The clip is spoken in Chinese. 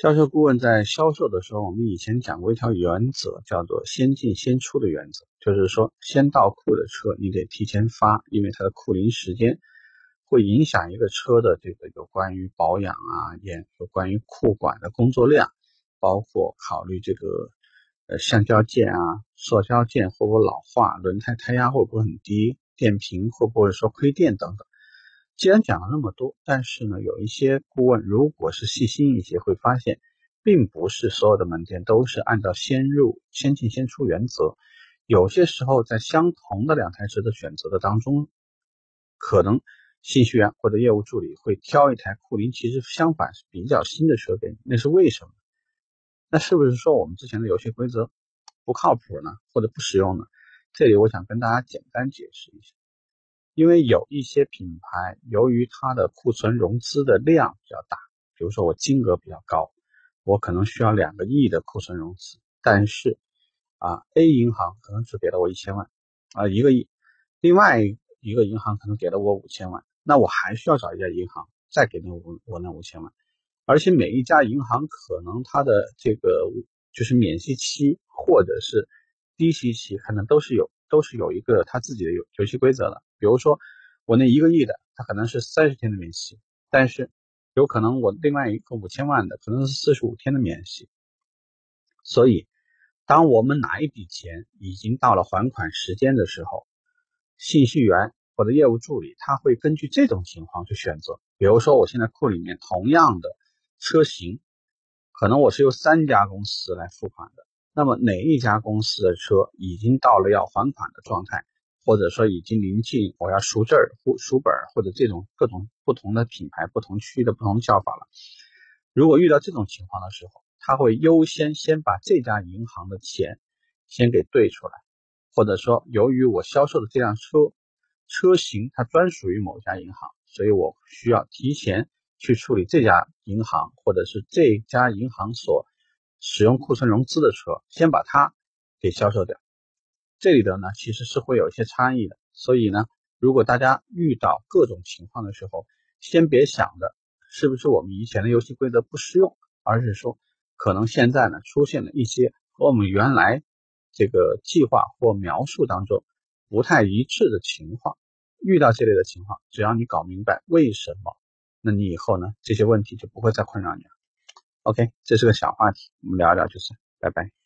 销售顾问在销售的时候，我们以前讲过一条原则，叫做“先进先出”的原则，就是说，先到库的车你得提前发，因为它的库龄时间会影响一个车的这个有关于保养啊，也有关于库管的工作量，包括考虑这个呃橡胶件啊、塑胶件会不会老化，轮胎胎压会不会很低，电瓶会不会说亏电等等。既然讲了那么多，但是呢，有一些顾问如果是细心一些，会发现，并不是所有的门店都是按照先入先进先出原则。有些时候，在相同的两台车的选择的当中，可能信息员或者业务助理会挑一台库龄其实相反是比较新的车给你，那是为什么？那是不是说我们之前的游戏规则不靠谱呢，或者不实用呢？这里我想跟大家简单解释一下。因为有一些品牌，由于它的库存融资的量比较大，比如说我金额比较高，我可能需要两个亿的库存融资，但是啊，A 银行可能只给了我一千万，啊一个亿，另外一个银行可能给了我五千万，那我还需要找一家银行再给那五我那五千万，而且每一家银行可能它的这个就是免息期或者是低息期，可能都是有都是有一个它自己的游游戏规则的。比如说，我那一个亿的，它可能是三十天的免息，但是有可能我另外一个五千万的，可能是四十五天的免息。所以，当我们哪一笔钱已经到了还款时间的时候，信息员或者业务助理他会根据这种情况去选择。比如说，我现在库里面同样的车型，可能我是由三家公司来付款的，那么哪一家公司的车已经到了要还款的状态？或者说已经临近我要赎证或赎本或者这种各种不同的品牌、不同区域的不同叫法了。如果遇到这种情况的时候，他会优先先把这家银行的钱先给兑出来，或者说由于我销售的这辆车车型它专属于某家银行，所以我需要提前去处理这家银行或者是这家银行所使用库存融资的车，先把它给销售掉。这里的呢，其实是会有一些差异的，所以呢，如果大家遇到各种情况的时候，先别想着是不是我们以前的游戏规则不适用，而是说可能现在呢出现了一些和我们原来这个计划或描述当中不太一致的情况。遇到这类的情况，只要你搞明白为什么，那你以后呢这些问题就不会再困扰你了。OK，这是个小话题，我们聊一聊就是，拜拜。